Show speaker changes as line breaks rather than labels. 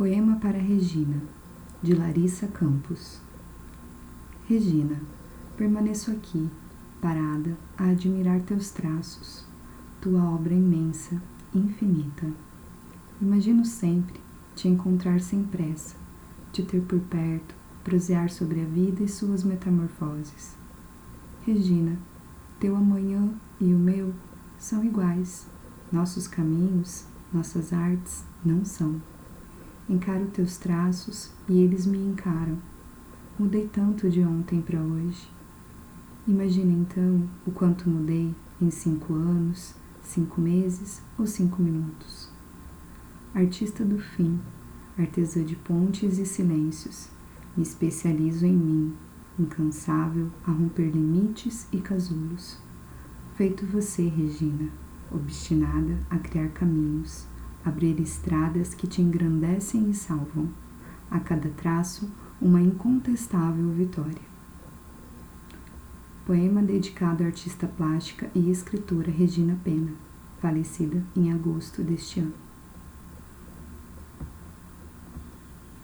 Poema para Regina, de Larissa Campos. Regina, permaneço aqui, parada, a admirar teus traços, tua obra imensa, infinita. Imagino sempre te encontrar sem pressa, te ter por perto, prosear sobre a vida e suas metamorfoses. Regina, teu amanhã e o meu são iguais. Nossos caminhos, nossas artes não são. Encaro teus traços e eles me encaram. Mudei tanto de ontem para hoje. Imagina então o quanto mudei em cinco anos, cinco meses ou cinco minutos. Artista do fim, artesã de pontes e silêncios, me especializo em mim, incansável a romper limites e casulos. Feito você, Regina, obstinada a criar caminhos abrir estradas que te engrandecem e salvam, a cada traço uma incontestável vitória. Poema dedicado à artista plástica e escritora Regina Pena, falecida em agosto deste ano.